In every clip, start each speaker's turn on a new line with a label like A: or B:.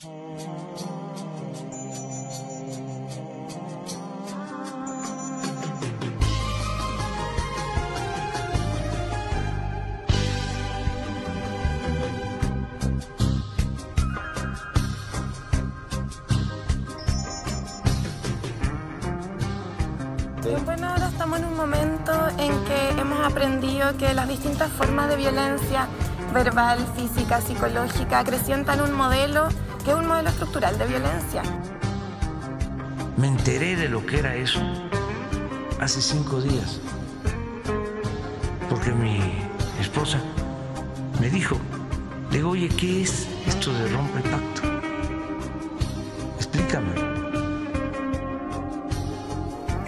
A: Bueno, ahora estamos en un momento en que hemos aprendido que las distintas formas de violencia verbal, física, psicológica acrecientan un modelo es un modelo estructural de violencia.
B: Me enteré de lo que era eso hace cinco días, porque mi esposa me dijo, digo, oye, ¿qué es esto de rompe pacto?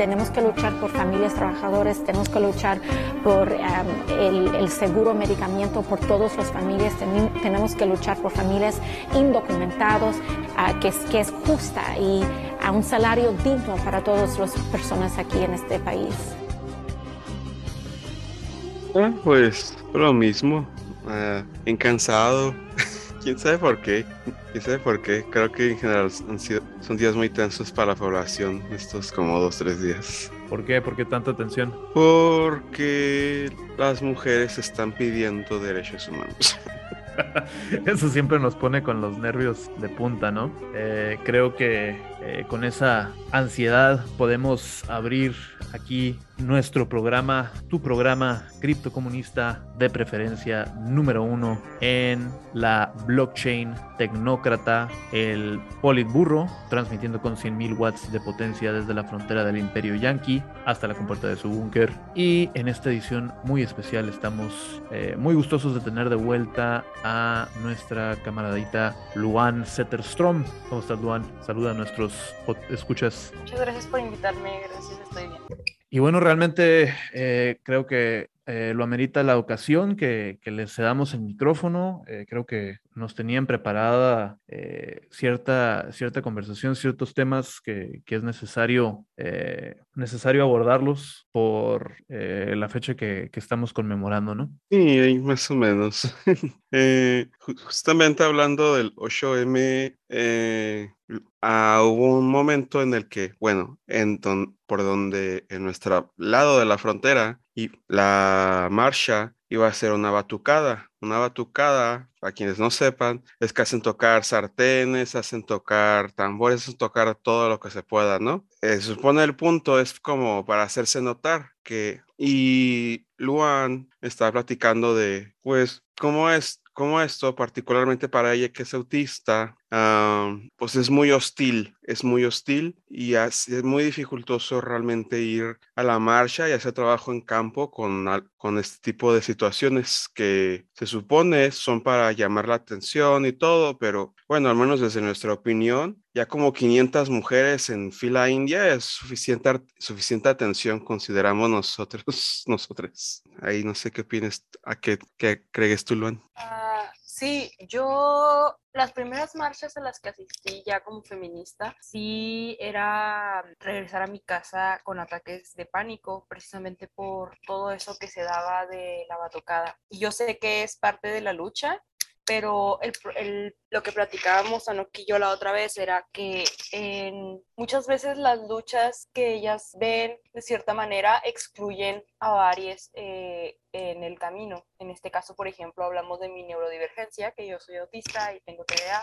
C: Tenemos que luchar por familias trabajadoras, tenemos que luchar por el, seguro medicamento por todas las familias, tenemos que luchar por familias indocumentados, uh, que, es, que es justa y a un salario digno para todas las personas aquí en este país.
D: Ah, pues lo mismo, uh, encansado, quién sabe por qué. ¿Y sabe por qué? Creo que en general son días muy tensos para la población, estos como dos, tres días.
E: ¿Por qué? ¿Por qué tanta tensión?
D: Porque las mujeres están pidiendo derechos humanos.
E: Eso siempre nos pone con los nervios de punta, ¿no? Eh, creo que eh, con esa ansiedad podemos abrir aquí nuestro programa, tu programa criptocomunista de preferencia número uno en la blockchain tecnócrata, el Politburro, transmitiendo con 100.000 watts de potencia desde la frontera del Imperio Yankee hasta la compuerta de su búnker. Y en esta edición muy especial estamos eh, muy gustosos de tener de vuelta a nuestra camaradita Luan Setterstrom. ¿Cómo estás, Luan? Saluda a nuestros escuchas.
F: Muchas gracias por invitarme, gracias, estoy bien.
E: Y bueno, realmente eh, creo que eh, lo amerita la ocasión que, que les cedamos el micrófono. Eh, creo que nos tenían preparada cierta, cierta conversación, ciertos temas que, que es necesario, necesario abordarlos por la fecha que, que, estamos conmemorando, ¿no?
D: Sí, más o menos. justamente hablando del 8M, Ah, hubo un momento en el que, bueno, en por donde en nuestro lado de la frontera y la marcha iba a ser una batucada. Una batucada, para quienes no sepan, es que hacen tocar sartenes, hacen tocar tambores, hacen tocar todo lo que se pueda, ¿no? Eh, se supone el punto es como para hacerse notar que... Y Luan está platicando de, pues, cómo es como esto, particularmente para ella que es autista, pues es muy hostil, es muy hostil y es, muy dificultoso realmente ir a la marcha y hacer trabajo en campo con, este tipo de situaciones que se supone son para llamar la atención y todo, pero bueno, al menos desde nuestra opinión, ya como 500 mujeres en fila india es suficiente, suficiente atención, consideramos nosotros, nosotros. Ahí no sé qué opinas, a qué, qué crees tú, Luan.
F: Ah, sí, yo las primeras marchas a las que asistí ya como feminista, sí era regresar a mi casa con ataques de pánico, precisamente por todo eso que se daba de la batucada. Y yo sé que es parte de la lucha, pero el, lo que platicábamos Anoki y yo la otra vez era que en muchas veces las luchas que ellas ven de cierta manera excluyen a varias eh, en el camino. En este caso, por ejemplo, hablamos de mi neurodivergencia, que yo soy autista y tengo TDA,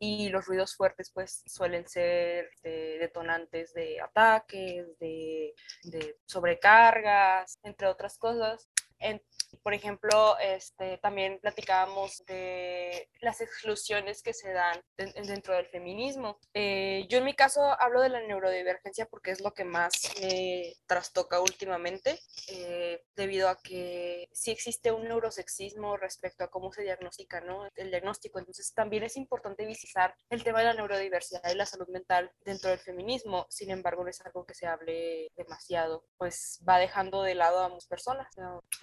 F: y los ruidos fuertes pues suelen ser detonantes de ataques, de, de sobrecargas, entre otras cosas. En, por ejemplo, este, también platicábamos de las exclusiones que se dan dentro del feminismo. Eh, yo en mi caso hablo de la neurodivergencia porque es lo que más me trastoca últimamente, eh, debido a que sí existe un neurosexismo respecto a cómo se diagnostica ¿no? el diagnóstico. Entonces también es importante visitar el tema de la neurodiversidad y la salud mental dentro del feminismo. Sin embargo, no es algo que se hable demasiado, pues va dejando de lado a muchas personas,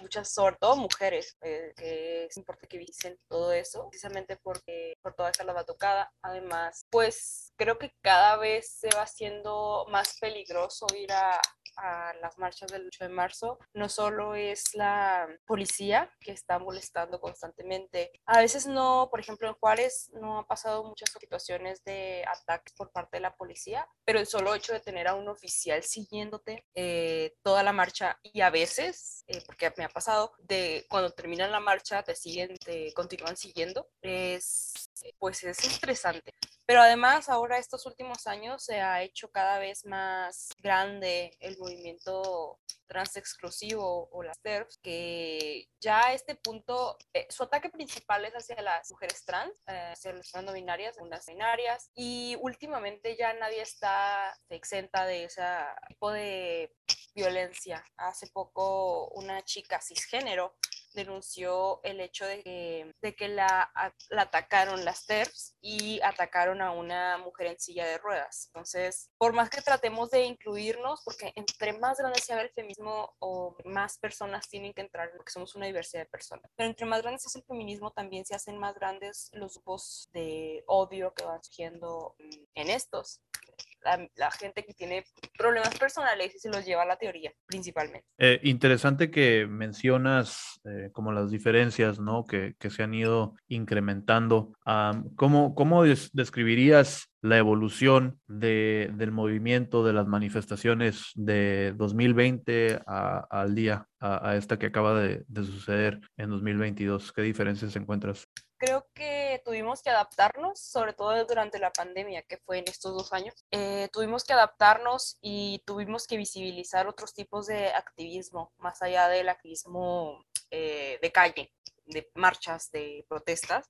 F: muchas sortes todo mujeres, eh, que es importante que visen todo eso, precisamente porque por toda esa lava tocada. Además, pues creo que cada vez se va haciendo más peligroso ir a, a las marchas del 8 de marzo no solo es la policía que está molestando constantemente. A veces no, por ejemplo, en Juárez no ha pasado muchas situaciones de ataques por parte de la policía, pero el solo hecho de tener a un oficial siguiéndote eh, toda la marcha y a veces, eh, porque me ha pasado, de cuando terminan la marcha te siguen, te continúan siguiendo, es, pues es estresante. Pero además ahora estos últimos años se ha hecho cada vez más grande el movimiento trans exclusivo o las TERFs, que ya a este punto eh, su ataque principal es hacia las mujeres trans, eh, hacia las no binarias, unas binarias, y últimamente ya nadie está exenta de ese tipo de violencia. Hace poco una chica cisgénero denunció el hecho de que, de que la, la, atacaron las TERFs y atacaron a una mujer en silla de ruedas. Entonces, por más que tratemos de incluirnos, porque entre más grande sea el feminismo o más personas tienen que entrar, porque somos una diversidad de personas, pero entre más grandes es el feminismo, también se hacen más grandes los grupos de odio que van surgiendo en estos la, gente que tiene problemas personales y se los lleva a la teoría principalmente.
E: Eh, interesante que mencionas eh, como las diferencias ¿no? que, que, se han ido incrementando. ¿Cómo, cómo describirías la evolución de, del movimiento, de las manifestaciones de 2020 al día, a, esta que acaba de, de suceder en 2022? ¿Qué diferencias encuentras?
F: creo tuvimos que adaptarnos, sobre todo durante la pandemia, que fue en estos dos años. Eh, tuvimos que adaptarnos y tuvimos que visibilizar otros tipos de activismo, más allá del activismo eh, de calle de marchas, de protestas,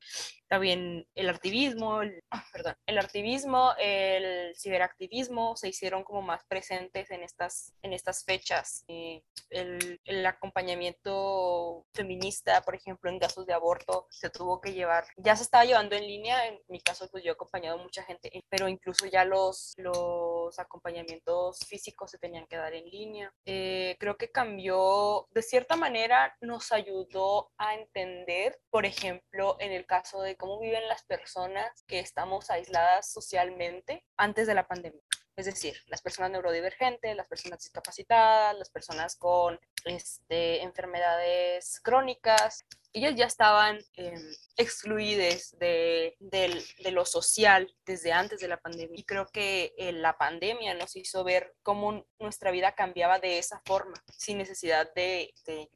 F: también el activismo, el, ah, perdón, el activismo, el ciberactivismo se hicieron como más presentes en estas, en estas fechas. Eh, el, el, acompañamiento feminista, por ejemplo, en casos de aborto, se tuvo que llevar, ya se estaba llevando en línea, en mi caso pues yo he acompañado a mucha gente, pero incluso ya los, los acompañamientos físicos se tenían que dar en línea. Eh, creo que cambió, de cierta manera nos ayudó a entender, por ejemplo, en el caso de cómo viven las personas que estamos aisladas socialmente antes de la pandemia. Es decir, las personas neurodivergentes, las personas discapacitadas, las personas con este, enfermedades crónicas, ellas ya estaban eh, excluidas de, lo social desde antes de la pandemia. Y creo que eh, la pandemia nos hizo ver cómo nuestra vida cambiaba de esa forma, sin necesidad de,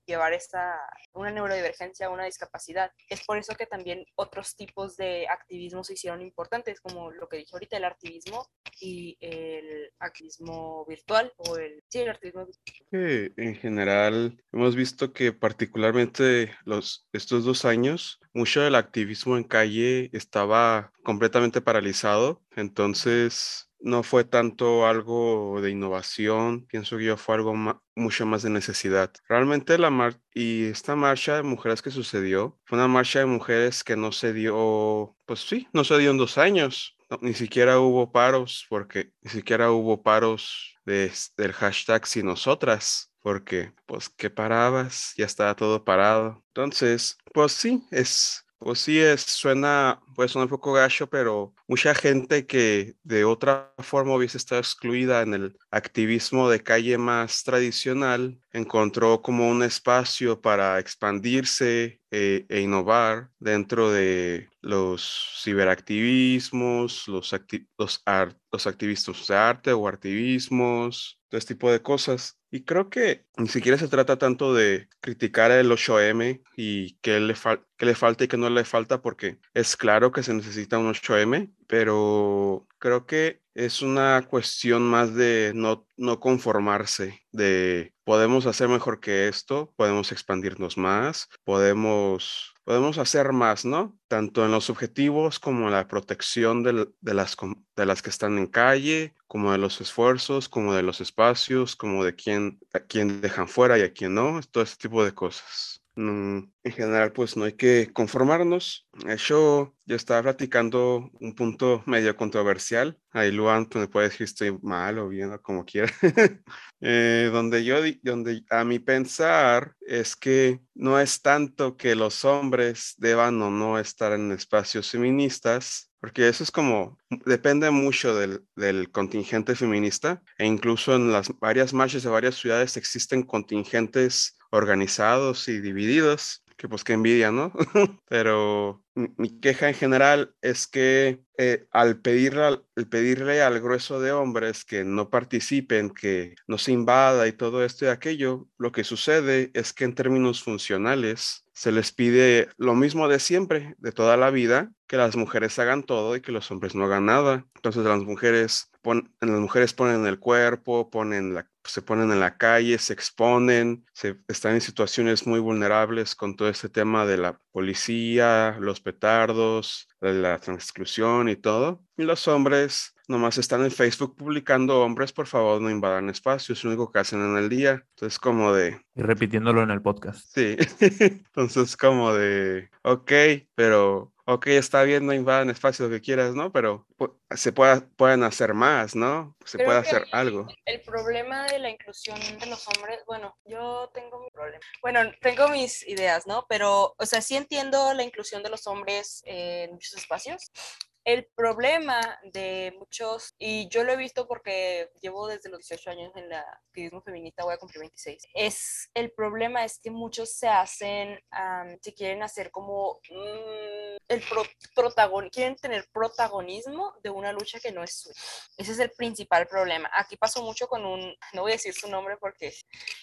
F: llevar esta, una neurodivergencia, una discapacidad. Es por eso que también otros tipos de activismo se hicieron importantes, como lo que dije ahorita, el activismo y el activismo virtual o el, sí, el activismo
D: virtual. en general, hemos visto que particularmente los estos dos años, mucho del activismo en calle estaba completamente paralizado, entonces no fue tanto algo de innovación, pienso que yo fue algo mucho más de necesidad. Realmente la mar y esta marcha de mujeres que sucedió fue una marcha de mujeres que no se dio, pues sí, no se dio en dos años. ni siquiera hubo paros, porque ni siquiera hubo paros de, del hashtag si nosotras porque pues que parabas, ya estaba todo parado. Entonces, pues sí, es, pues sí, es, suena, pues un poco gacho, pero mucha gente que de otra forma hubiese estado excluida en el activismo de calle más tradicional, encontró como un espacio para expandirse eh, e innovar dentro de los ciberactivismos, los, los, los activistas de arte o activismos, todo este tipo de cosas. Y creo que ni siquiera se trata tanto de criticar el 8M y qué le, qué le falta y qué no le falta, porque es claro que se necesita un 8M, pero creo que es una cuestión más de no, no conformarse, de podemos hacer mejor que esto, podemos expandirnos más, podemos podemos hacer más, ¿no? Tanto en los objetivos como en la protección de, las, de las que están en calle, como de los esfuerzos, como de los espacios, como de quién, a quién dejan fuera y a quién no, todo ese tipo de cosas. En general, pues no hay que conformarnos. Yo, yo estaba platicando un punto medio controversial. Ahí Luan pues, me puede decir estoy mal o bien o como quiera. Eh, donde yo, donde a mi pensar es que no es tanto que los hombres deban o no estar en espacios feministas, porque eso es como, depende mucho del, del, contingente feminista e incluso en las varias marchas de varias ciudades existen contingentes organizados y divididos, que pues qué envidia, ¿no? Pero mi queja en general es que eh, al pedirle, pedirle al grueso de hombres que no participen, que no se invada y todo esto y aquello, lo que sucede es que en términos funcionales se les pide lo mismo de siempre, de toda la vida, que las mujeres hagan todo y que los hombres no hagan nada. Entonces las mujeres, las mujeres ponen el cuerpo, ponen la se ponen en la calle, se exponen, se, están en situaciones muy vulnerables con todo este tema de la policía, los petardos, la transclusión y todo. Y los hombres nomás están en Facebook publicando hombres, por favor, no invadan espacios, es lo único que hacen en el día. Entonces, como de...
E: Y repitiéndolo en el podcast.
D: Sí. Entonces, como de, ok, pero ok, está bien, no invadan espacio, lo que quieras, ¿no? Pero se pueda, pueden hacer más, ¿no? Se puede hacer algo.
F: El problema de la inclusión de los hombres, bueno, yo tengo mi problema. Bueno, tengo mis ideas, ¿no? Pero, o sea, sí entiendo la inclusión de los hombres en muchos espacios, el problema de muchos, y yo lo he visto porque llevo desde los 18 años en la activismo feminista, voy a cumplir 26, es el problema es que muchos se hacen, se quieren hacer como mm, el protagon quieren tener protagonismo de una lucha que no es suya. Ese es el principal problema. Aquí pasó mucho con un, no voy a decir su nombre porque,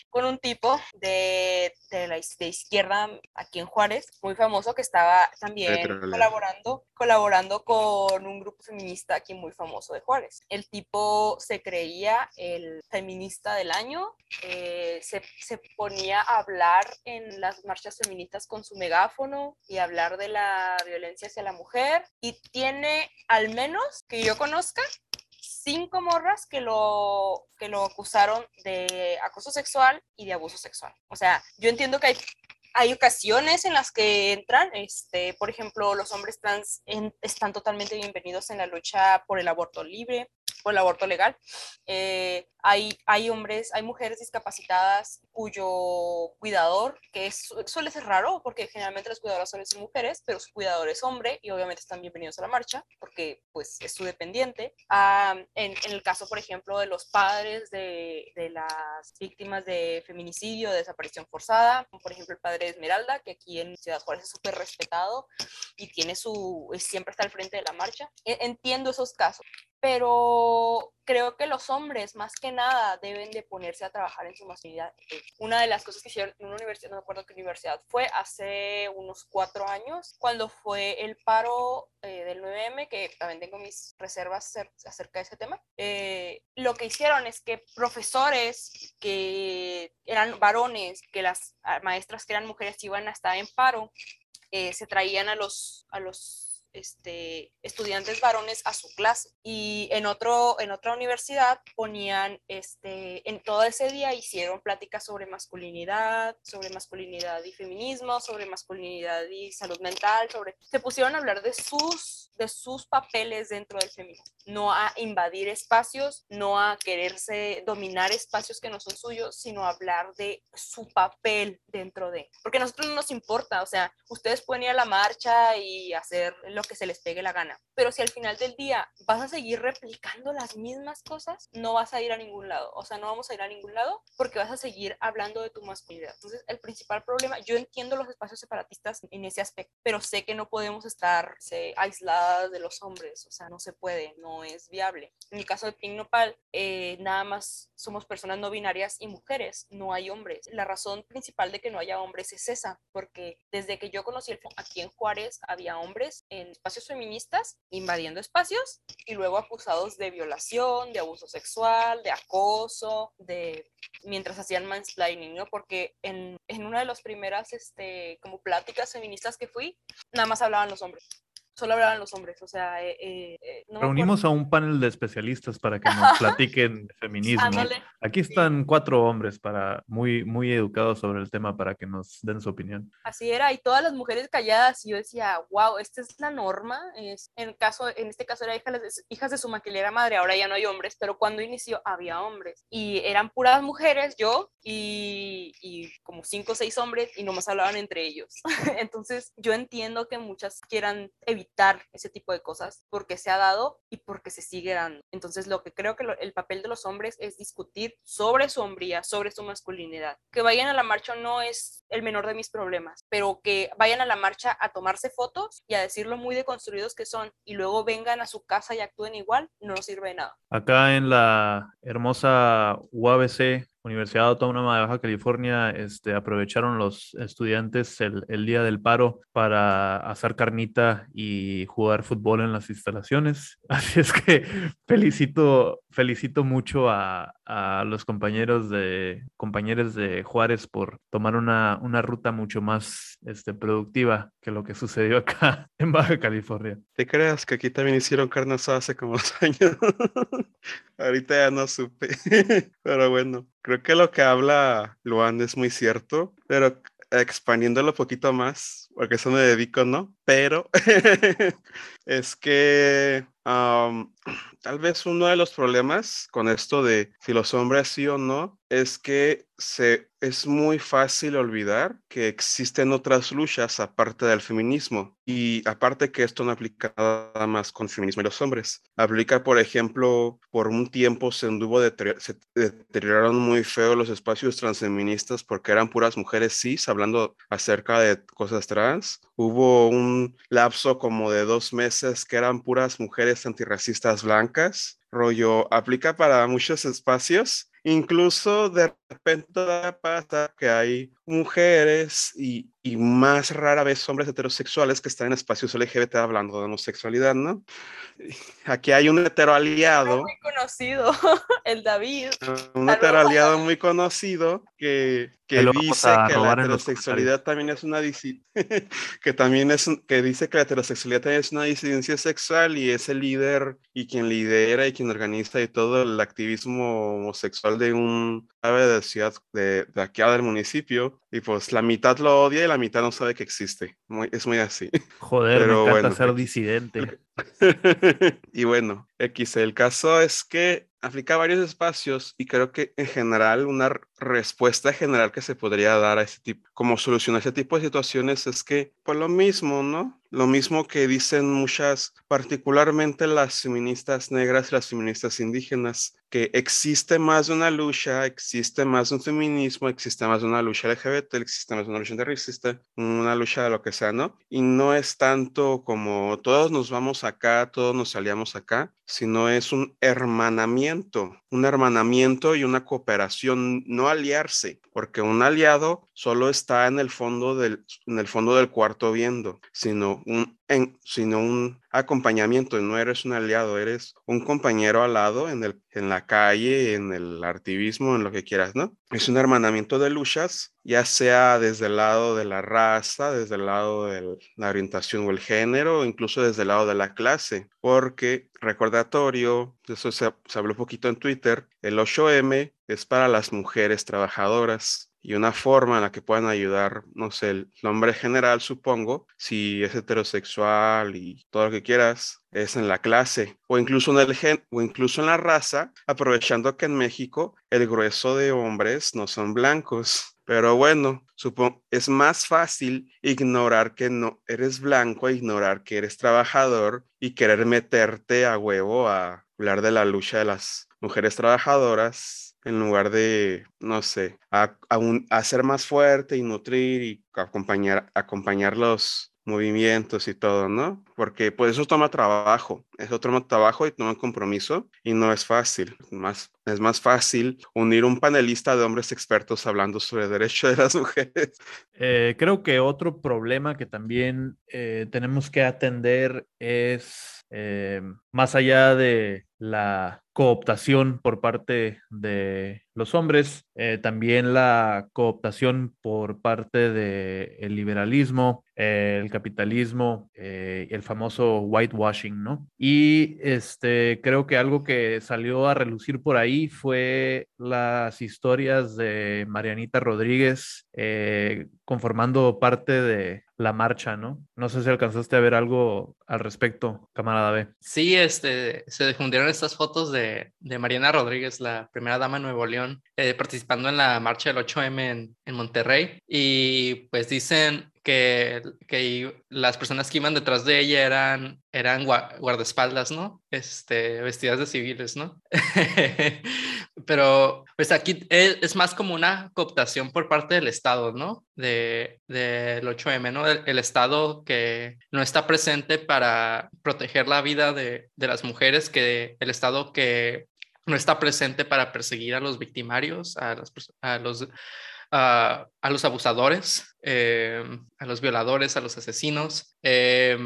F: con un tipo de, de la de izquierda aquí en Juárez, muy famoso, que estaba también colaborando, colaborando con un grupo feminista aquí muy famoso de Juárez. El tipo se creía el feminista del año, eh, se, se, ponía a hablar en las marchas feministas con su megáfono y hablar de la violencia hacia la mujer y tiene al menos que yo conozca cinco morras que lo, que lo acusaron de acoso sexual y de abuso sexual. O sea, yo entiendo que hay hay ocasiones en las que entran, este, por ejemplo, los hombres trans están totalmente bienvenidos en la lucha por el aborto libre, por el aborto legal. Eh, hay, hay hombres, hay mujeres discapacitadas cuyo cuidador, que es, suele ser raro porque generalmente los cuidadores suelen ser mujeres, pero su cuidador es hombre y obviamente están bienvenidos a la marcha porque pues es su dependiente. Ah, en, en, el caso, por ejemplo, de los padres de, de las víctimas de feminicidio, de desaparición forzada, por ejemplo el padre de Esmeralda, que aquí en Ciudad Juárez es súper respetado y tiene su, siempre está al frente de la marcha. E, entiendo esos casos, pero creo que los hombres más que nada deben de ponerse a trabajar en su masculinidad. Una de las cosas que hicieron en una universidad, no me acuerdo qué universidad, fue hace unos cuatro años, cuando fue el paro eh, del 9M, que también tengo mis reservas acerca de ese tema. Eh, lo que hicieron es que profesores que eran varones, que las maestras que eran mujeres iban a estar en paro, eh, se traían a los, a los este, estudiantes varones a su clase. Y en, otro, en otra universidad ponían, este, en todo ese día hicieron pláticas sobre masculinidad, sobre masculinidad y feminismo, sobre masculinidad y salud mental, sobre... Se pusieron a hablar de sus de sus papeles dentro del feminismo, no a invadir espacios, no a quererse dominar espacios que no son suyos, sino a hablar de su papel dentro de, porque a nosotros no nos importa, o sea, ustedes pueden ir a la marcha y hacer lo que se les pegue la gana, pero si al final del día vas a seguir replicando las mismas cosas, no vas a ir a ningún lado, o sea, no vamos a ir a ningún lado porque vas a seguir hablando de tu masculinidad. Entonces, el principal problema, yo entiendo los espacios separatistas en ese aspecto, pero sé que no podemos estar aislados de los hombres, o sea, no se puede, no es viable. En el caso de Pink Nopal, eh, nada más somos personas no binarias y mujeres, no hay hombres. La razón principal de que no haya hombres es esa, porque desde que yo conocí el aquí en Juárez había hombres en espacios feministas invadiendo espacios y luego acusados de violación, de abuso sexual, de acoso, de mientras hacían mansplaining, ¿no? Porque en, en una de las primeras este, como pláticas feministas que fui, nada más hablaban los hombres solo hablaban los hombres, o sea, eh, eh, eh, no
E: Reunimos a un panel de especialistas para que nos platiquen feminismo.
F: Ándale.
E: Aquí están cuatro hombres para muy, muy educados sobre el tema para que nos den su opinión.
F: Así era, y todas las mujeres calladas, y yo decía, wow, esta es la norma. Es, en, caso, en este caso era hijas de, hijas de su maquilera madre, ahora ya no hay hombres, pero cuando inició había hombres. Y eran puras mujeres, yo y, y como cinco o seis hombres, y nomás hablaban entre ellos. Entonces yo entiendo que muchas quieran evitar ese tipo de cosas porque se ha dado y porque se sigue dando. Entonces lo que creo que el papel de los hombres es discutir sobre su hombría, sobre su masculinidad. Que vayan a la marcha no es el menor de mis problemas, pero que vayan a la marcha a tomarse fotos y a decir lo muy deconstruidos que son y luego vengan a su casa y actúen igual, no nos sirve de nada.
E: Acá en la hermosa UABC, Universidad Autónoma de Baja California, este, aprovecharon los estudiantes el, el día del paro para hacer carnita y jugar fútbol en las instalaciones. Así es que felicito, felicito mucho a, a los compañeros de, compañeros de Juárez por tomar una, una ruta mucho más este, productiva que lo que sucedió acá en Baja California.
D: ¿Te creas que aquí también hicieron carne asada hace como dos años? Ahorita ya no supe. Pero bueno, creo que lo que habla Luan es muy cierto, pero expandiéndolo un poquito más, porque eso me dedico, ¿no? Pero es que am, tal vez uno de los problemas con esto de si los hombres sí o no es que se, es muy fácil olvidar que existen otras luchas aparte del feminismo. Y aparte que esto no aplica nada más con feminismo y los hombres. Aplica, por ejemplo, por un tiempo se anduvo se deterioraron muy feo los espacios transfeministas porque eran puras mujeres cis hablando acerca de cosas trans. Hubo un lapso como de dos meses que eran puras mujeres antirracistas blancas. Rollo, aplica para muchos espacios. Incluso de repente pasa que hay mujeres y, y más rara vez hombres heterosexuales que están en espacios LGBT hablando de homosexualidad, ¿no? Aquí hay un hetero aliado,
F: Muy conocido, el David.
D: un
F: Saludos
D: hetero
F: a
D: aliado muy conocido que, que dice que la heterosexualidad también es una disi- que también es un- que dice que la heterosexualidad también es una disidencia sexual y es el líder y quien lidera y quien organiza y todo el activismo homosexual de un ave de ciudad de, de aquí del municipio y pues la mitad lo odia y la mitad no sabe que existe. Muy- es muy así.
E: Joder,
D: Pero
E: me encanta
D: bueno,
E: ser disidente.
D: y bueno, X, el caso es que aplica varios espacios y creo que en general una respuesta general que se podría dar a ese tipo, como solución a ese tipo de situaciones es que, pues lo mismo, ¿no? Lo mismo que dicen muchas, particularmente las feministas negras y las feministas indígenas, que existe más de una lucha, existe más de un feminismo, existe más de una lucha LGBT, existe más de una lucha antirracista, una lucha de lo que sea, ¿no? Y no es tanto como todos nos vamos acá, todos nos aliamos acá, sino es un hermanamiento, un hermanamiento y una cooperación, no aliarse, porque un aliado solo está en el fondo del, en el fondo del cuarto viendo, sino un, sino un acompañamiento, no eres un aliado, eres un compañero al lado en, el, en la calle, en el activismo, en lo que quieras, ¿no? Es un hermanamiento de luchas, ya sea desde el lado de la raza, desde el lado de la orientación o el género, incluso desde el lado de la clase, porque recordatorio, eso se habló un poquito en Twitter, el 8M es para las mujeres trabajadoras y una forma en la que puedan ayudar, no sé, el nombre general, supongo, si es heterosexual y todo lo que quieras, es en la clase o incluso en el gen o incluso en la raza, aprovechando que en México el grueso de hombres no son blancos. Pero bueno, supongo es más fácil ignorar que no eres blanco, ignorar que eres trabajador y querer meterte a huevo a hablar de la lucha de las mujeres trabajadoras en lugar de, no sé, a, a, un, a ser más fuerte y nutrir y acompañar, acompañar los movimientos y todo, ¿no? Porque pues eso toma trabajo, eso toma trabajo y toma compromiso y no es fácil. Más, es más fácil unir un panelista de hombres expertos hablando sobre el derecho de las mujeres.
E: Eh, creo que otro problema que también eh, tenemos que atender es eh, más allá de la cooptación por parte de los hombres, eh, también la cooptación por parte del liberalismo, el capitalismo, eh, el famoso whitewashing, ¿no? Y este, creo que algo que salió a relucir por ahí fue las historias de Marianita Rodríguez eh, conformando parte de la marcha, ¿no? No sé si alcanzaste a ver algo al respecto, camarada B.
G: Sí, este, se difundieron estas fotos de, de Mariana Rodríguez, la primera dama de Nuevo León, eh, participando en la marcha del 8M en, en Monterrey. Y pues dicen que, que, las personas que iban detrás de ella eran, eran guardaespaldas, ¿no? Este, vestidas de civiles, ¿no? Pero pues aquí es, más como una cooptación por parte del Estado, ¿no? De, del 8M, ¿no? El, el, Estado que no está presente para proteger la vida de, de las mujeres, que el Estado que no está presente para perseguir a los victimarios, a, las, a los a, los abusadores, eh, a los violadores, a los asesinos, eh,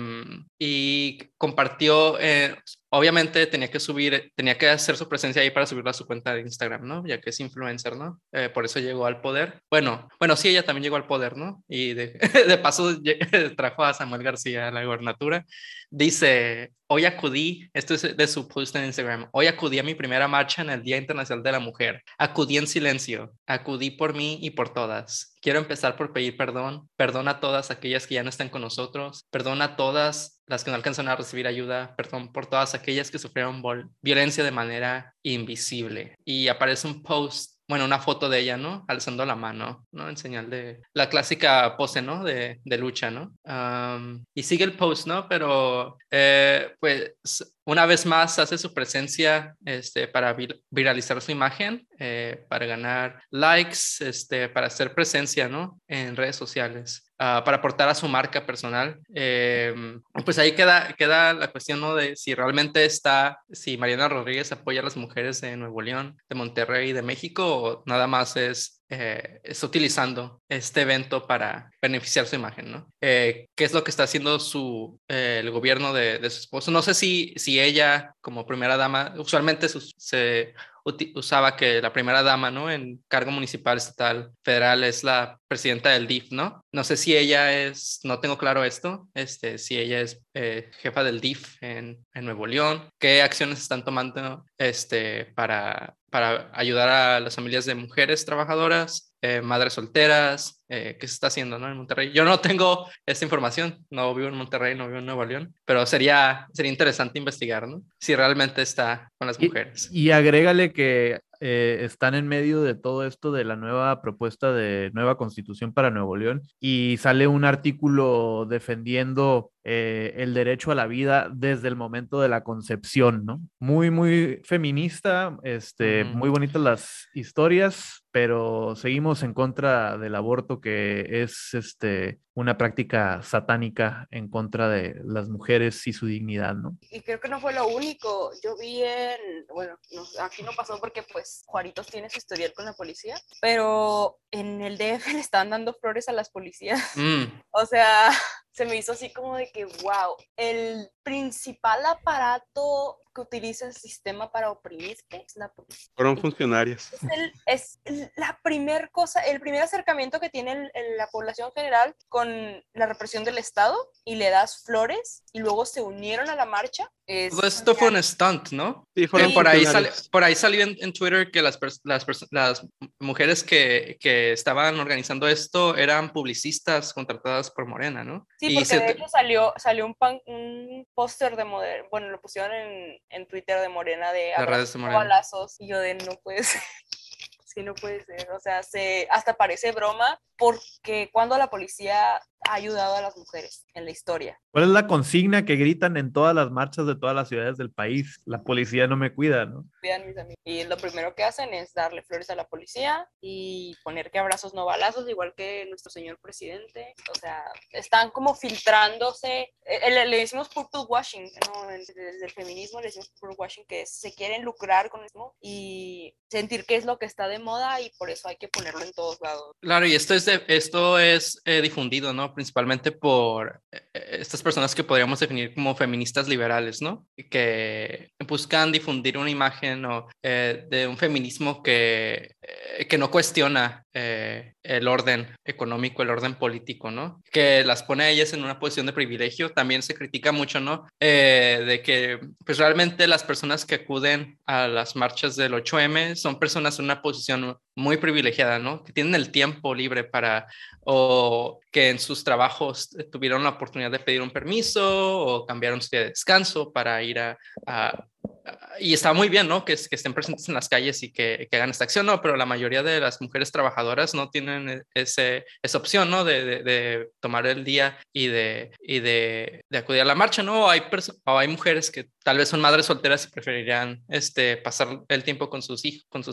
G: y compartió, eh, obviamente tenía que subir, tenía que hacer su presencia ahí para subirla a su cuenta de Instagram, ¿no? Ya que es influencer, ¿no? por eso llegó al poder. Bueno, bueno, sí, ella también llegó al poder, ¿no? Y de, de paso trajo a Samuel García a la gobernatura. Dice, hoy acudí, esto es de su post en Instagram, hoy acudí a mi primera marcha en el Día Internacional de la Mujer. Acudí en silencio, acudí por mí y por todas. Quiero empezar por pedir perdón, perdón a todas aquellas que ya no están con nosotros, perdón a todas las que no alcanzan a recibir ayuda, perdón por todas aquellas que sufrieron violencia de manera invisible. Y aparece un post bueno, una foto de ella, ¿no? Alzando la mano, ¿no? En señal de la clásica pose, ¿no? De, de lucha, ¿no? y sigue el post, ¿no? Pero, eh, pues, una vez más hace su presencia este, para viralizar su imagen, eh, para ganar likes, este, para hacer presencia, ¿no? En redes sociales. Uh, para aportar a su marca personal. Eh, pues ahí queda, queda la cuestión ¿no? de si realmente está, si Mariana Rodríguez apoya a las mujeres de Nuevo León, de Monterrey, de México, o nada más es eh, está utilizando este evento para beneficiar su imagen, ¿no? Eh, ¿Qué es lo que está haciendo su, eh, el gobierno de, de, su esposo? No sé si, si ella, como primera dama, usualmente se usaba que la primera dama, ¿no? En cargo municipal, estatal, federal, es la presidenta del DIF, ¿no? No sé si ella es, no tengo claro esto, este, si ella es eh, jefa del DIF en, en, Nuevo León, qué acciones están tomando este, para, para ayudar a las familias de mujeres trabajadoras, eh, madres solteras, eh, qué se está haciendo ¿no? en Monterrey. Yo no tengo esta información, no vivo en Monterrey, no vivo en Nuevo León, pero sería, sería interesante investigar ¿no? si realmente está con las mujeres.
E: Y, y agrégale que eh, están en medio de todo esto de la nueva propuesta de nueva constitución para Nuevo León y sale un artículo defendiendo eh, el derecho a la vida desde el momento de la concepción, ¿no? Muy, muy feminista, este, muy bonitas las historias, pero seguimos en contra del aborto que es este, una práctica satánica en contra de las mujeres y su dignidad, ¿no?
F: Y creo que no fue lo único. Yo vi en, bueno, aquí no pasó porque pues Juaritos tiene su historial con la policía, pero en el DF le estaban dando flores a las policías. Mm. O sea, se me hizo así como de que, wow, el principal aparato que utiliza el sistema para oprimirte es la policía.
D: Fueron funcionarios.
F: Es, la primer cosa, el primer acercamiento que tiene la población general con la represión del Estado y le das flores y luego se unieron a la marcha.
G: esto fue un stunt, ¿no? Sí, fueron por, ahí por ahí salió en, Twitter que las, las, las mujeres que, que, estaban organizando esto eran publicistas contratadas por Morena, ¿no?
F: Sí, porque de hecho salió, salió un, un póster de Morena, bueno, lo pusieron en, en Twitter de Morena de balazos y yo de no puede ser. Sí, no puede ser. O sea, se, hasta parece broma porque cuando la policía ha ayudado a las mujeres en la historia.
E: ¿Cuál es la consigna que gritan en todas las marchas de todas las ciudades del país? La policía no me cuida, ¿no?
F: Cuidan mis amigos. Y lo primero que hacen es darle flores a la policía y poner que abrazos no balazos, igual que nuestro señor presidente. O sea, están como filtrándose. Eh, le, le decimos purple washing, ¿no? Desde el feminismo le decimos purple washing, que se quieren lucrar con eso y sentir qué es lo que está de moda y por eso hay que ponerlo en todos lados.
G: Claro, y esto es, esto es eh, difundido, ¿no? Principalmente por eh, estas personas que podríamos definir como feministas liberales, ¿no? Que buscan difundir una imagen o, de un feminismo que, que no cuestiona el orden económico, el orden político, ¿no? Que las pone a ellas en una posición de privilegio. También se critica mucho, ¿no? de que, pues realmente las personas que acuden a las marchas del 8M son personas en una posición muy privilegiada, ¿no? Que tienen el tiempo libre para, o que en sus trabajos tuvieron la oportunidad de pedir un permiso o cambiaron su día de descanso para ir a, y está muy bien, ¿no? Que, que, estén presentes en las calles y que, que, hagan esta acción, ¿no? Pero la mayoría de las mujeres trabajadoras no tienen e, esa opción, ¿no? De, tomar el día y, de, acudir a la marcha, ¿no? hay, mujeres que tal vez son madres solteras y preferirían este, pasar el tiempo con sus, hijos, con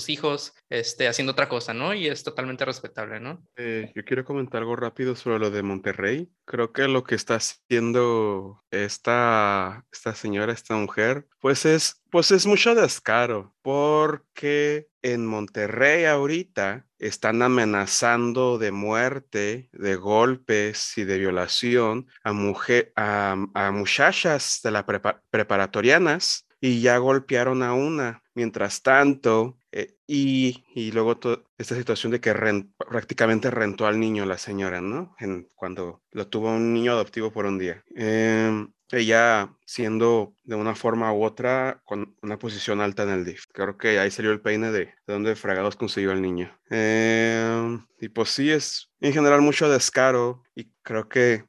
G: este, haciendo otra cosa, ¿no? Y es totalmente respetable, ¿no?
D: Eh, yo quiero comentar algo rápido sobre lo de Monterrey. Creo que lo que está haciendo esta, esta señora, esta mujer, pues es, pues es mucho descaro, porque en Monterrey ahorita están amenazando de muerte, de golpes y de violación a, mujer, a, muchachas de la preparatorianas y ya golpearon a una. Mientras tanto, eh, y, y, luego esta situación de que prácticamente rentó al niño la señora, ¿no? En, cuando lo tuvo un niño adoptivo por un día. Em, ella siendo de una forma u otra con una posición alta en el DIF. Creo que ahí salió el peine de, de dónde fregados consiguió el niño. Em, y pues sí, es en general mucho descaro y creo que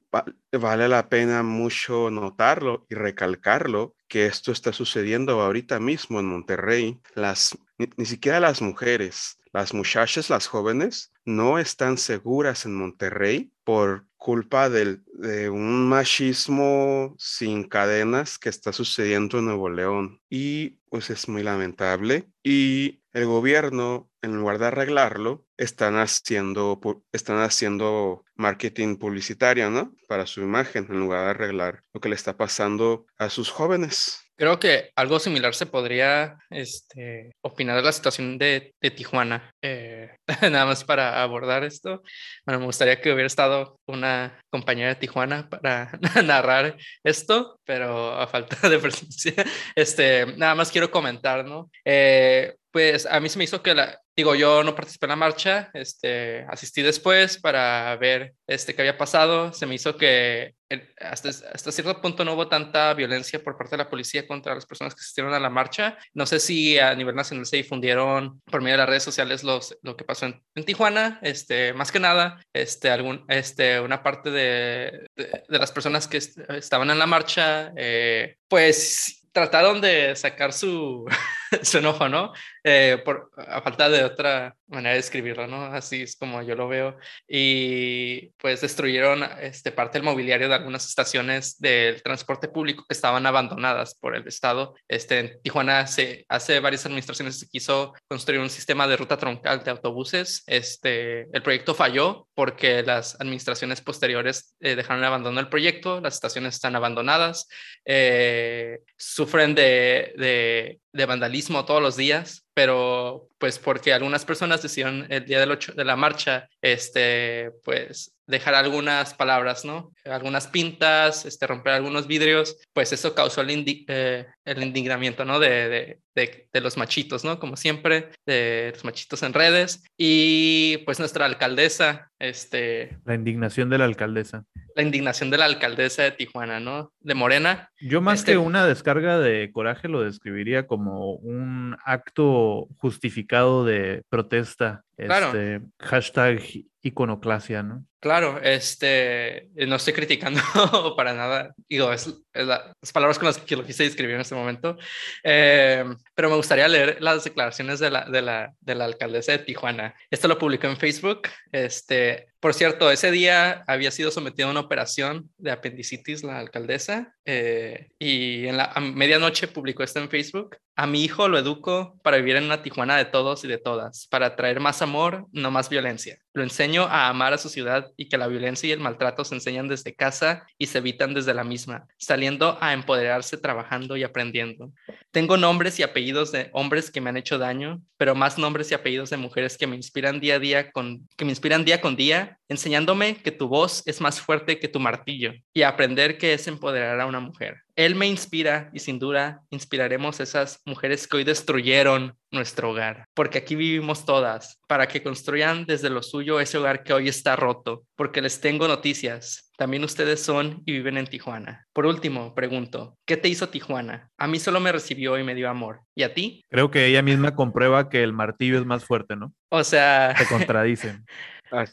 D: vale la pena mucho notarlo y recalcarlo que esto está sucediendo ahorita mismo en Monterrey. Las, ni siquiera las mujeres, las muchachas, las jóvenes, no están seguras en Monterrey por culpa del, de un machismo sin cadenas que está sucediendo en Nuevo León. Y pues es muy lamentable. Y el gobierno, en lugar de arreglarlo, están haciendo, están haciendo marketing publicitario, ¿no? Para su imagen, en lugar de arreglar lo que le está pasando a sus jóvenes.
G: Creo que algo similar se podría este, opinar de la situación de, Tijuana. Eh, nada más para abordar esto. Bueno, me gustaría que hubiera estado una compañera de Tijuana para narrar esto, pero a falta de presencia, este, nada más quiero comentar, ¿no? Eh, pues a mí se me hizo que la, digo, yo no participé en la marcha, este, asistí después para ver este, qué había pasado, se me hizo que hasta, hasta cierto punto no hubo tanta violencia por parte de la policía contra las personas que asistieron a la marcha, no sé si a nivel nacional se difundieron por medio de las redes sociales los, lo que pasó en, en Tijuana, este, más que nada, este, algún, este, una parte de, de, de las personas que estaban en la marcha, eh, pues trataron de sacar su, su enojo, ¿no? Eh, por, a falta de otra manera de escribirlo, ¿no? Así es como yo lo veo. Y pues destruyeron este, parte del mobiliario de algunas estaciones del transporte público que estaban abandonadas por el Estado. Este, en Tijuana se, hace varias administraciones se quiso construir un sistema de ruta troncal de autobuses. Este, el proyecto falló porque las administraciones posteriores eh, dejaron abandono el proyecto, las estaciones están abandonadas, eh, sufren de, de, de vandalismo todos los días pero pues porque algunas personas decidieron el día del 8 de la marcha, este, pues dejar algunas palabras, ¿no? Algunas pintas, este, romper algunos vidrios, pues eso causó el, eh, el indignamiento, ¿no? De, de, de, de, los machitos, ¿no? Como siempre, de los machitos en redes. Y pues nuestra alcaldesa, este...
E: La indignación de la alcaldesa.
G: La indignación de la alcaldesa de Tijuana, ¿no? De Morena.
E: Yo más este... que una descarga de coraje lo describiría como un acto justificado de protesta.
G: Claro.
E: Este, hashtag iconoclasia, ¿no?
G: Claro, este, no estoy criticando para nada, digo, es, es la, las palabras con las que lo quise describir en este momento, eh, pero me gustaría leer las declaraciones de la, de, la, de la alcaldesa de Tijuana. Esto lo publicó en Facebook, este, por cierto, ese día había sido sometida a una operación de apendicitis la alcaldesa eh, y en la a medianoche publicó esto en Facebook. A mi hijo lo educo para vivir en una Tijuana de todos y de todas, para traer más amor, no más violencia. Lo enseño a amar a su ciudad y que la violencia y el maltrato se enseñan desde casa y se evitan desde la misma, saliendo a empoderarse, trabajando y aprendiendo. Tengo nombres y apellidos de hombres que me han hecho daño, pero más nombres y apellidos de mujeres que me inspiran día a día con que me inspiran día con día, enseñándome que tu voz es más fuerte que tu martillo y aprender que es empoderar a una mujer. Él me inspira y sin duda inspiraremos a esas mujeres que hoy destruyeron nuestro hogar, porque aquí vivimos todas, para que construyan desde lo suyo ese hogar que hoy está roto, porque les tengo noticias. También ustedes son y viven en Tijuana. Por último, pregunto, ¿qué te hizo Tijuana? A mí solo me recibió y me dio amor. ¿Y a ti?
E: Creo que ella misma comprueba que el martillo es más fuerte, ¿no?
G: O sea...
E: Se contradicen.
D: a,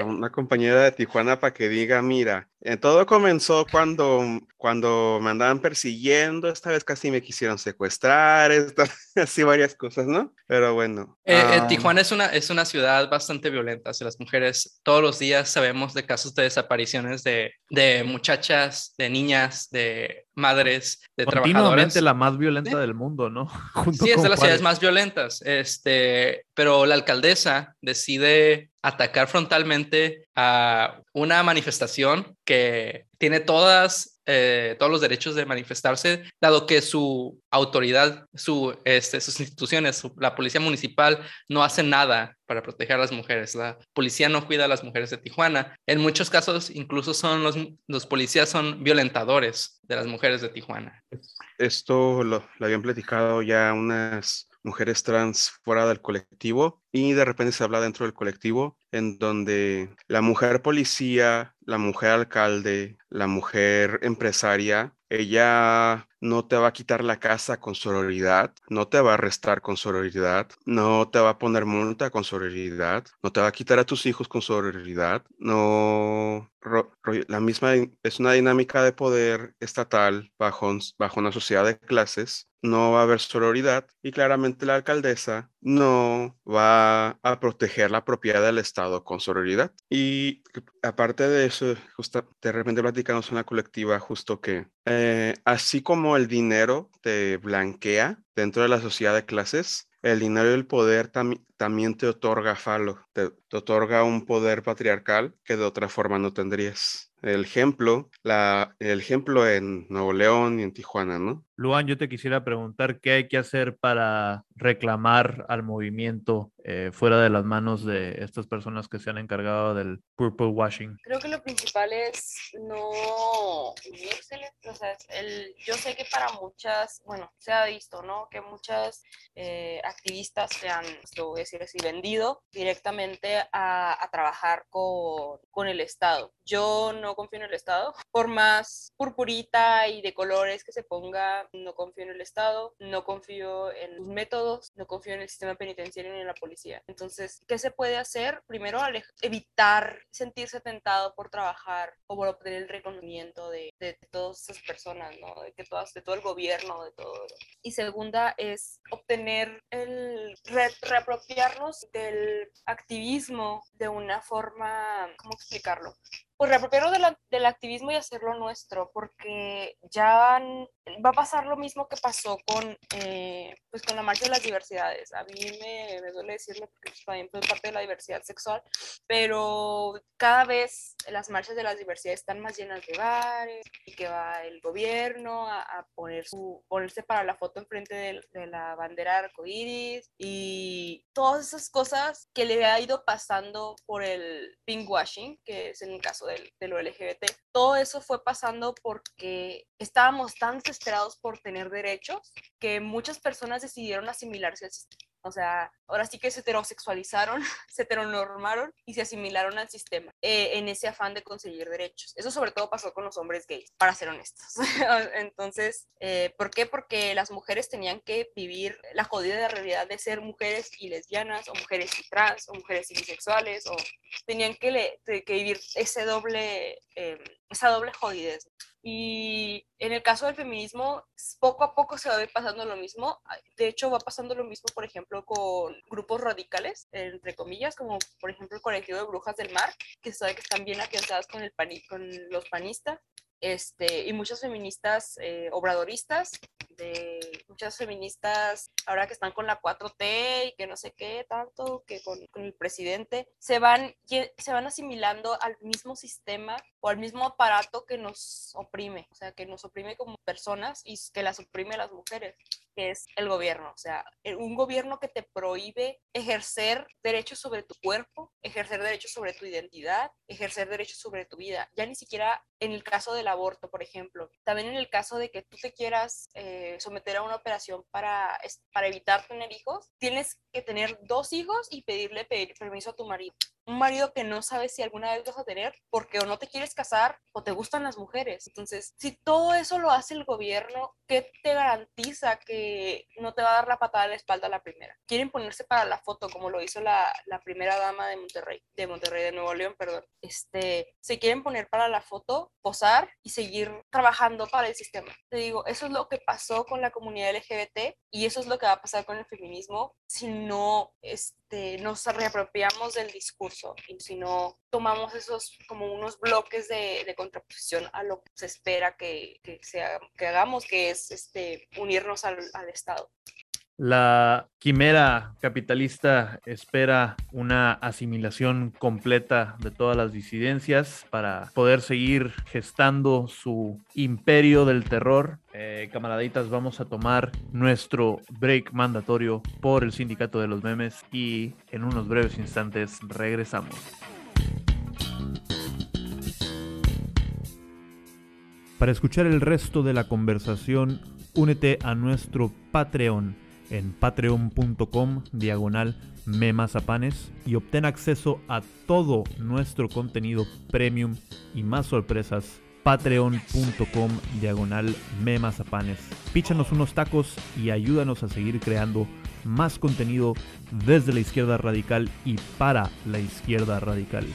D: a una compañera de Tijuana para que diga, mira, todo comenzó cuando, cuando me andaban persiguiendo, esta vez casi me quisieron secuestrar, esta, así varias cosas, ¿no? Pero bueno.
G: Eh, eh, Tijuana es una, es una ciudad bastante violenta. Las mujeres todos los días sabemos de casos de desapariciones de, de muchachas, de niñas, de madres, de trabajadoras.
E: Continuamente la más violenta del mundo, ¿no? Junto
G: Sí, es de las ciudades más violentas. Este, pero la alcaldesa decide atacar frontalmente a una manifestación que tiene todas, eh, todos los derechos de manifestarse, dado que su autoridad, su, este, sus instituciones, su- la policía municipal no hace nada para proteger a las mujeres. La policía no cuida a las mujeres de Tijuana. En muchos casos, incluso son los, los policías son violentadores de las mujeres de Tijuana.
D: Esto lo, lo habían platicado ya unas mujeres trans fuera del colectivo y de repente se habla dentro del colectivo en donde la mujer policía, la mujer alcalde, la mujer empresaria, ella no te va a quitar la casa con sororidad, no te va a arrestar con sororidad, no te va a poner multa con sororidad, no te va a quitar a tus hijos con sororidad, no... La misma es una dinámica de poder estatal bajo, bajo una sociedad de clases, no va a haber sororidad y claramente la alcaldesa no va a proteger la propiedad del Estado con sororidad. Y aparte de eso, justa- de repente platicamos en la colectiva justo que eh, así como el dinero te blanquea dentro de la sociedad de clases, el dinero y el poder también te otorga falo, te, otorga un poder patriarcal que de otra forma no tendrías. El ejemplo, el ejemplo en Nuevo León y en Tijuana, ¿no?
E: Luan, yo te quisiera preguntar qué hay que hacer para reclamar al movimiento eh, fuera de las manos de estas personas que se han encargado del purple washing.
F: Creo que lo principal es no unírsele, o sea, el, yo sé que para muchas, bueno, se ha visto, ¿no? Que muchas eh, activistas se han, lo voy a decir así, vendido directamente a, a trabajar con, con el Estado. Yo no confío en el Estado, por más purpurita y de colores que se ponga, no confío en el Estado, no confío en sus métodos, no confío en el sistema penitenciario ni en la policía. Entonces, ¿qué se puede hacer? Primero, evitar sentirse tentado por trabajar o por obtener el reconocimiento de, de todas esas personas, ¿no? De, que todas, de todo el gobierno, de todo. Y segunda es obtener el re- reapropiarnos del activismo de una forma, ¿cómo explicarlo? Pues reapropiarnos de la- del activismo y hacerlo nuestro, porque ya n- va a pasar lo mismo que pasó con, eh, pues con la marcha de las diversidades. A mí me, me duele decirlo porque pues, también fue parte de la diversidad sexual, pero cada vez las marchas de las diversidades están más llenas de bares y que va el gobierno a, a poner su, ponerse para la foto enfrente de, de la bandera arcoíris y todas esas cosas que le ha ido pasando por el pinkwashing, que es en el caso de lo LGBT. Todo eso fue pasando porque estábamos tan desesperados por tener derechos que muchas personas decidieron asimilarse al sistema. O sea, ahora sí que se heterosexualizaron, se heteronormaron y se asimilaron al sistema eh, en ese afán de conseguir derechos. Eso sobre todo pasó con los hombres gays, para ser honestos. Entonces, eh, ¿por qué? Porque las mujeres tenían que vivir la jodida realidad de ser mujeres y lesbianas, o mujeres y trans, o mujeres y bisexuales, o tenían que, le- vivir ese doble, eh, esa doble jodidez. Y en el caso del feminismo, poco a poco se va a ir pasando lo mismo. De hecho, va pasando lo mismo, por ejemplo, con grupos radicales, entre comillas, como por ejemplo el colectivo de Brujas del Mar, que sabe que están bien afianzadas con, el pani- con los panistas. este, y muchas feministas eh, obradoristas, de muchas feministas ahora que están con la 4T y que no sé qué tanto, que con, con el presidente, se van, se van asimilando al mismo sistema o al mismo aparato que nos oprime, o sea, que nos oprime como personas y que las oprime las mujeres que es el gobierno, o sea, un gobierno que te prohíbe ejercer derechos sobre tu cuerpo, ejercer derechos sobre tu identidad, ejercer derechos sobre tu vida. Ya ni siquiera en el caso del aborto, por ejemplo, también en el caso de que tú te quieras eh, someter a una operación para, para evitar tener hijos, tienes que tener dos hijos y pedirle pedir permiso a tu marido un marido que no sabes si alguna vez vas a tener porque o no te quieres casar o te gustan las mujeres. Entonces, si todo eso lo hace el gobierno, ¿qué te garantiza que no te va a dar la patada en la espalda la primera? Quieren ponerse para la foto como lo hizo la, la primera dama de Monterrey, de Monterrey, de Nuevo León, perdón. Este, se quieren poner para la foto, posar y seguir trabajando para el sistema. Te digo, eso es lo que pasó con la comunidad LGBT y eso es lo que va a pasar con el feminismo si no este, nos reapropiamos del discurso y si no tomamos esos como unos bloques de, contraposición a lo que se espera que, que, que hagamos, que es este, unirnos al Estado.
E: La quimera capitalista espera una asimilación completa de todas las disidencias para poder seguir gestando su imperio del terror. Eh, camaraditas, vamos a tomar nuestro break mandatorio por el sindicato de los memes y en unos breves instantes regresamos. Para escuchar el resto de la conversación, únete a nuestro Patreon en patreon.com diagonal memazapanes y obtén acceso a todo nuestro contenido premium y más sorpresas patreon.com diagonal memazapanes. Píchanos unos tacos y ayúdanos a seguir creando más contenido desde la izquierda radical y para la izquierda radical.